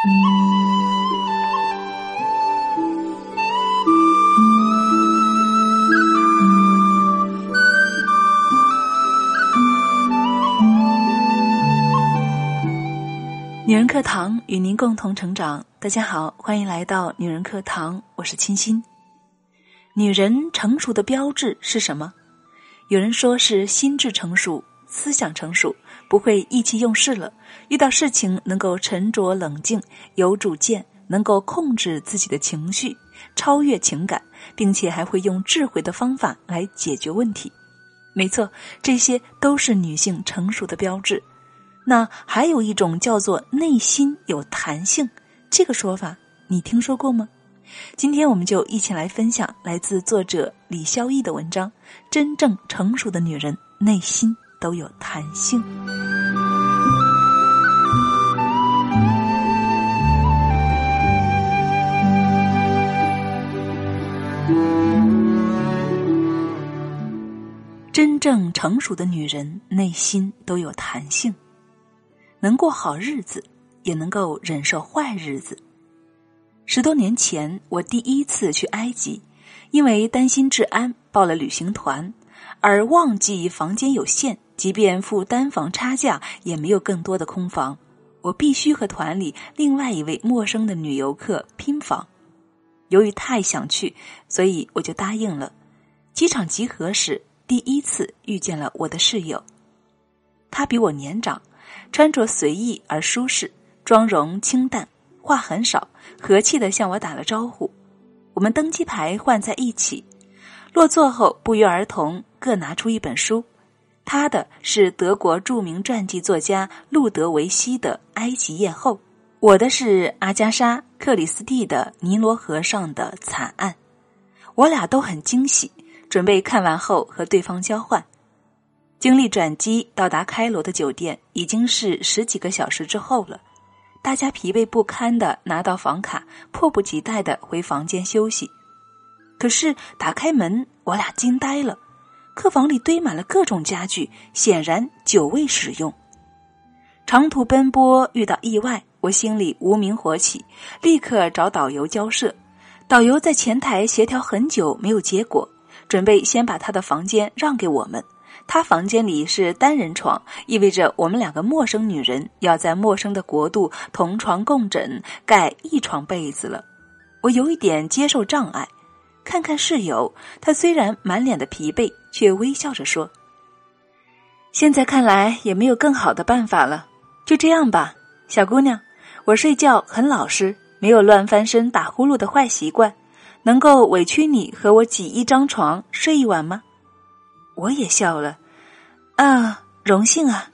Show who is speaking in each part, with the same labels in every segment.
Speaker 1: 女人课堂与您共同成长。大家好，欢迎来到女人课堂，我是清新。女人成熟的标志是什么？有人说是心智成熟、思想成熟，不会意气用事了。遇到事情能够沉着冷静、有主见，能够控制自己的情绪，超越情感，并且还会用智慧的方法来解决问题。没错，这些都是女性成熟的标志。那还有一种叫做内心有弹性，这个说法你听说过吗？今天我们就一起来分享来自作者李潇逸的文章：真正成熟的女人内心都有弹性。真正成熟的女人内心都有弹性。能过好日子，也能够忍受坏日子。十多年前，我第一次去埃及，因为担心治安，报了旅行团，而忘记房间有限，即便付单房差价，也没有更多的空房。我必须和团里另外一位陌生的女游客拼房。由于太想去，所以我就答应了。机场集合时，第一次遇见了我的室友，他比我年长。穿着随意而舒适，妆容清淡，话很少，和气的向我打了招呼。我们登机牌换在一起，落座后不约而同各拿出一本书。他的是德国著名传记作家路德维希的《埃及艳后》，我的是阿加莎·克里斯蒂的《尼罗河上的惨案》。我俩都很惊喜，准备看完后和对方交换。经历转机到达开罗的酒店，已经是十几个小时之后了。大家疲惫不堪的拿到房卡，迫不及待的回房间休息。可是打开门，我俩惊呆了。客房里堆满了各种家具，显然久未使用。长途奔波遇到意外，我心里无名火起，立刻找导游交涉。导游在前台协调很久没有结果，准备先把他的房间让给我们。他房间里是单人床，意味着我们两个陌生女人要在陌生的国度同床共枕，盖一床被子了。我有一点接受障碍。看看室友，他虽然满脸的疲惫，却微笑着说：“现在看来也没有更好的办法了，就这样吧，小姑娘。我睡觉很老实，没有乱翻身、打呼噜的坏习惯，能够委屈你和我挤一张床睡一晚吗？”我也笑了，啊，荣幸啊！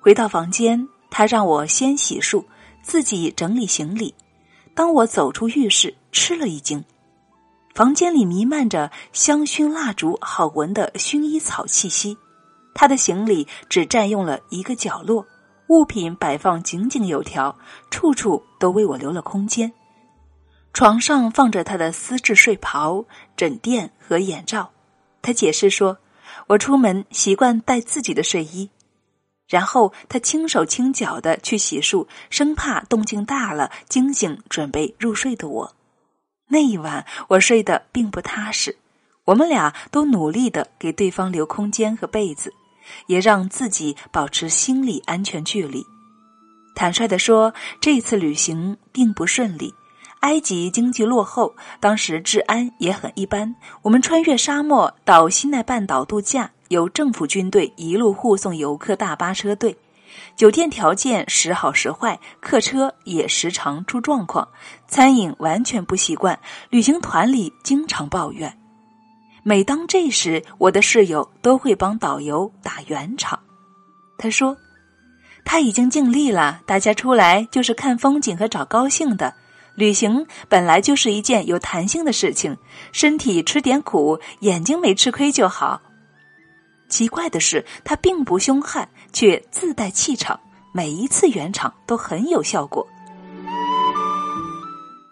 Speaker 1: 回到房间，他让我先洗漱，自己整理行李。当我走出浴室，吃了一惊，房间里弥漫着香薰蜡烛好闻的薰衣草气息。他的行李只占用了一个角落，物品摆放井井有条，处处都为我留了空间。床上放着他的丝质睡袍、枕垫和眼罩。他解释说：“我出门习惯带自己的睡衣。”然后他轻手轻脚的去洗漱，生怕动静大了惊醒准备入睡的我。那一晚我睡得并不踏实，我们俩都努力的给对方留空间和被子，也让自己保持心理安全距离。坦率的说，这次旅行并不顺利。埃及经济落后，当时治安也很一般。我们穿越沙漠到西奈半岛度假，由政府军队一路护送游客大巴车队。酒店条件时好时坏，客车也时常出状况，餐饮完全不习惯。旅行团里经常抱怨。每当这时，我的室友都会帮导游打圆场。他说：“他已经尽力了，大家出来就是看风景和找高兴的。”旅行本来就是一件有弹性的事情，身体吃点苦，眼睛没吃亏就好。奇怪的是，他并不凶悍，却自带气场，每一次圆场都很有效果。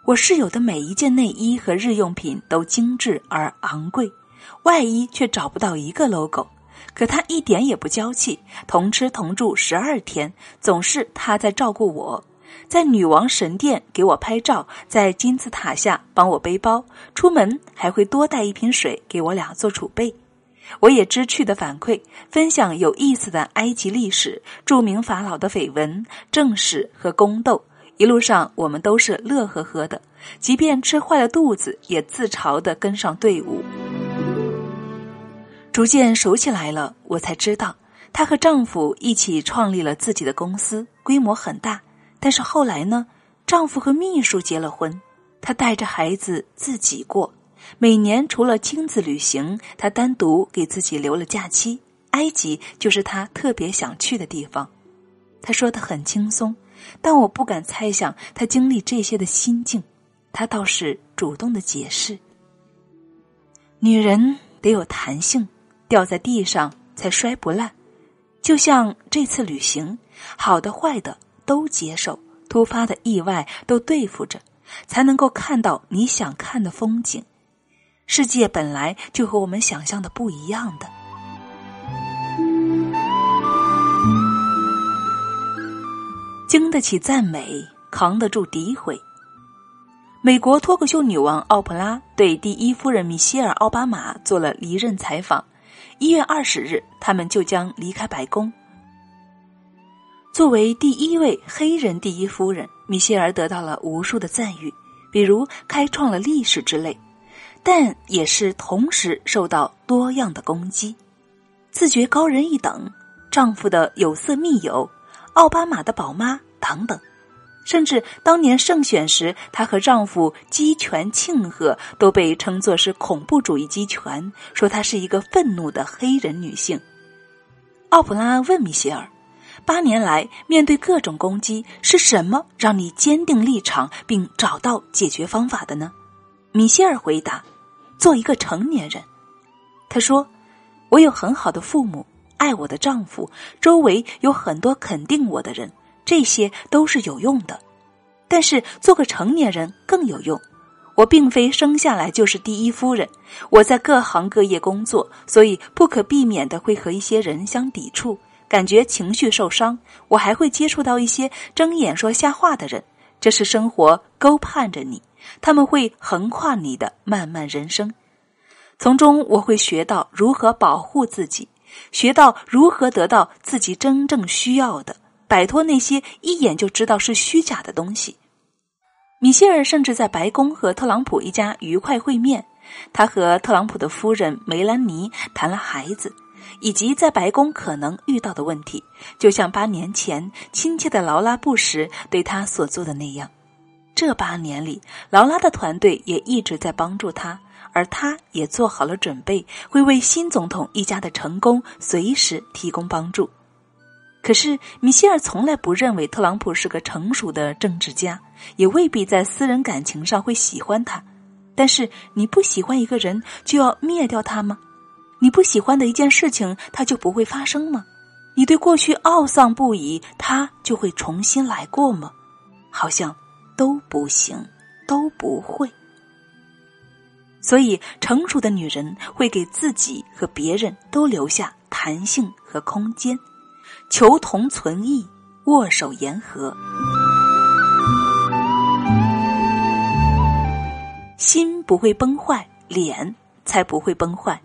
Speaker 1: 我室友的每一件内衣和日用品都精致而昂贵，外衣却找不到一个 logo，可他一点也不娇气。同吃同住十二天，总是他在照顾我。在女王神殿给我拍照，在金字塔下帮我背包，出门还会多带一瓶水给我俩做储备。我也知趣的反馈，分享有意思的埃及历史、著名法老的绯闻、正史和宫斗。一路上我们都是乐呵呵的，即便吃坏了肚子，也自嘲的跟上队伍。逐渐熟起来了，我才知道，她和丈夫一起创立了自己的公司，规模很大。但是后来呢，丈夫和秘书结了婚，她带着孩子自己过。每年除了亲子旅行，她单独给自己留了假期。埃及就是她特别想去的地方。她说的很轻松，但我不敢猜想她经历这些的心境。她倒是主动的解释：女人得有弹性，掉在地上才摔不烂。就像这次旅行，好的坏的都接受，突发的意外都对付着，才能够看到你想看的风景。世界本来就和我们想象的不一样的，经得起赞美，扛得住诋毁。美国脱口秀女王奥普拉对第一夫人米歇尔·奥巴马做了离任采访。一月二十日，他们就将离开白宫。作为第一位黑人第一夫人，米歇尔得到了无数的赞誉，比如开创了历史之类。但也是同时受到多样的攻击，自觉高人一等，丈夫的有色密友，奥巴马的宝妈等等，甚至当年胜选时，她和丈夫击拳庆贺，都被称作是恐怖主义击拳，说她是一个愤怒的黑人女性。奥普拉问米歇尔：“八年来面对各种攻击，是什么让你坚定立场并找到解决方法的呢？”米歇尔回答。做一个成年人，他说：“我有很好的父母，爱我的丈夫，周围有很多肯定我的人，这些都是有用的。但是做个成年人更有用。我并非生下来就是第一夫人，我在各行各业工作，所以不可避免的会和一些人相抵触，感觉情绪受伤。我还会接触到一些睁眼说瞎话的人，这是生活勾盼着你。”他们会横跨你的漫漫人生，从中我会学到如何保护自己，学到如何得到自己真正需要的，摆脱那些一眼就知道是虚假的东西。米歇尔甚至在白宫和特朗普一家愉快会面，他和特朗普的夫人梅兰妮谈了孩子，以及在白宫可能遇到的问题，就像八年前亲切的劳拉·布什对他所做的那样。这八年里，劳拉的团队也一直在帮助他，而他也做好了准备，会为新总统一家的成功随时提供帮助。可是，米歇尔从来不认为特朗普是个成熟的政治家，也未必在私人感情上会喜欢他。但是，你不喜欢一个人就要灭掉他吗？你不喜欢的一件事情，它就不会发生吗？你对过去懊丧不已，他就会重新来过吗？好像。都不行，都不会。所以，成熟的女人会给自己和别人都留下弹性和空间，求同存异，握手言和，心不会崩坏，脸才不会崩坏。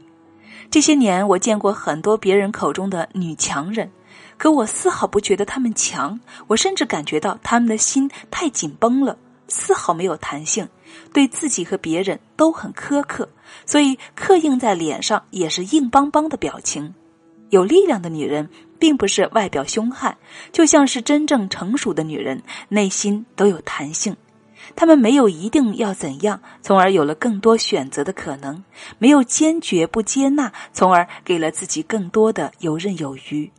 Speaker 1: 这些年，我见过很多别人口中的女强人。可我丝毫不觉得他们强，我甚至感觉到他们的心太紧绷了，丝毫没有弹性，对自己和别人都很苛刻，所以刻印在脸上也是硬邦邦的表情。有力量的女人，并不是外表凶悍，就像是真正成熟的女人，内心都有弹性。她们没有一定要怎样，从而有了更多选择的可能；没有坚决不接纳，从而给了自己更多的游刃有余。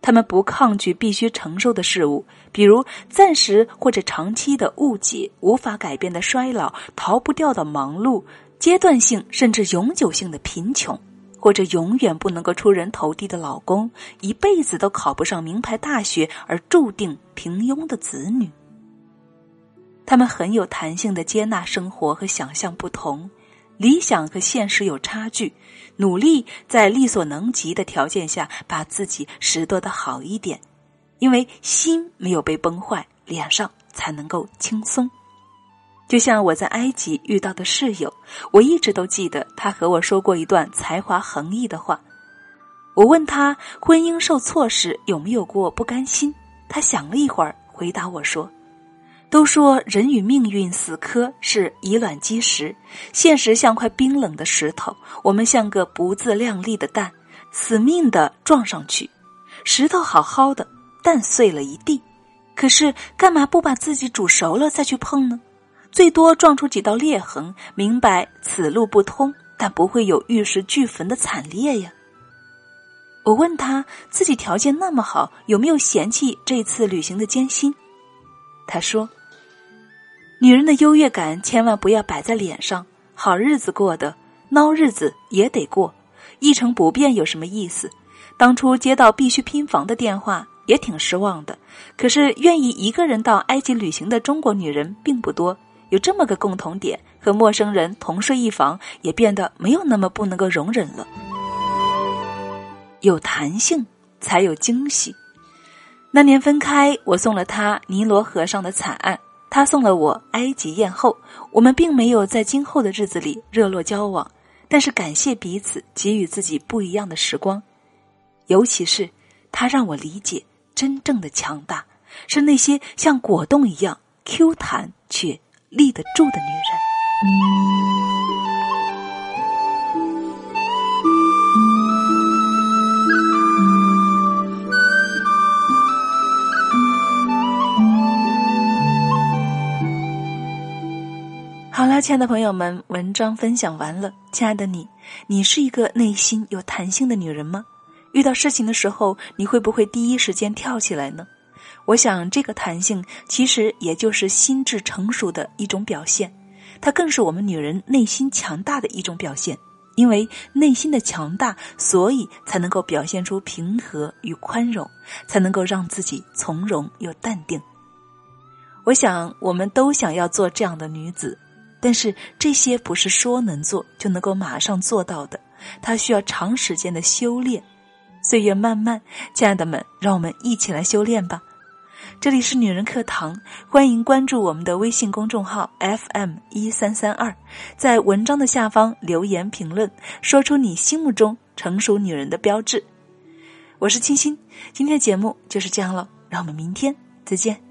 Speaker 1: 他们不抗拒必须承受的事物，比如暂时或者长期的误解、无法改变的衰老、逃不掉的忙碌、阶段性甚至永久性的贫穷，或者永远不能够出人头地的老公、一辈子都考不上名牌大学而注定平庸的子女。他们很有弹性的接纳生活和想象不同。理想和现实有差距，努力在力所能及的条件下把自己拾掇的好一点，因为心没有被崩坏，脸上才能够轻松。就像我在埃及遇到的室友，我一直都记得他和我说过一段才华横溢的话。我问他婚姻受挫时有没有过不甘心，他想了一会儿，回答我说：“都说人与命运死磕是以卵击石，现实像块冰冷的石头，我们像个不自量力的蛋，死命的撞上去。石头好好的，蛋碎了一地，可是干嘛不把自己煮熟了再去碰呢？最多撞出几道裂痕，明白此路不通，但不会有玉石俱焚的惨烈呀。”我问他自己条件那么好，有没有嫌弃这次旅行的艰辛？他说：“女人的优越感千万不要摆在脸上，好日子过的，孬日子也得过，一成不变有什么意思？当初接到必须拼房的电话也挺失望的，可是愿意一个人到埃及旅行的中国女人并不多，有这么个共同点，和陌生人同睡一房也变得没有那么不能够容忍了。”有弹性才有惊喜。那年分开，我送了他尼罗河上的惨案，他送了我埃及艳后。我们并没有在今后的日子里热络交往，但是感谢彼此给予自己不一样的时光。尤其是他让我理解，真正的强大是那些像果冻一样 Q 弹却立得住的女人。亲爱的朋友们，文章分享完了。亲爱的你，你是一个内心有弹性的女人吗？遇到事情的时候，你会不会第一时间跳起来呢？我想，这个弹性其实也就是心智成熟的一种表现，它更是我们女人内心强大的一种表现。因为内心的强大，所以才能够表现出平和与宽容，才能够让自己从容又淡定。我想，我们都想要做这样的女子。但是这些不是说能做就能够马上做到的，它需要长时间的修炼。岁月漫漫，亲爱的们，让我们一起来修炼吧。这里是女人课堂，欢迎关注我们的微信公众号 FM 一三三二，在文章的下方留言评论，说出你心目中成熟女人的标志。我是清新，今天的节目就是这样了，让我们明天再见。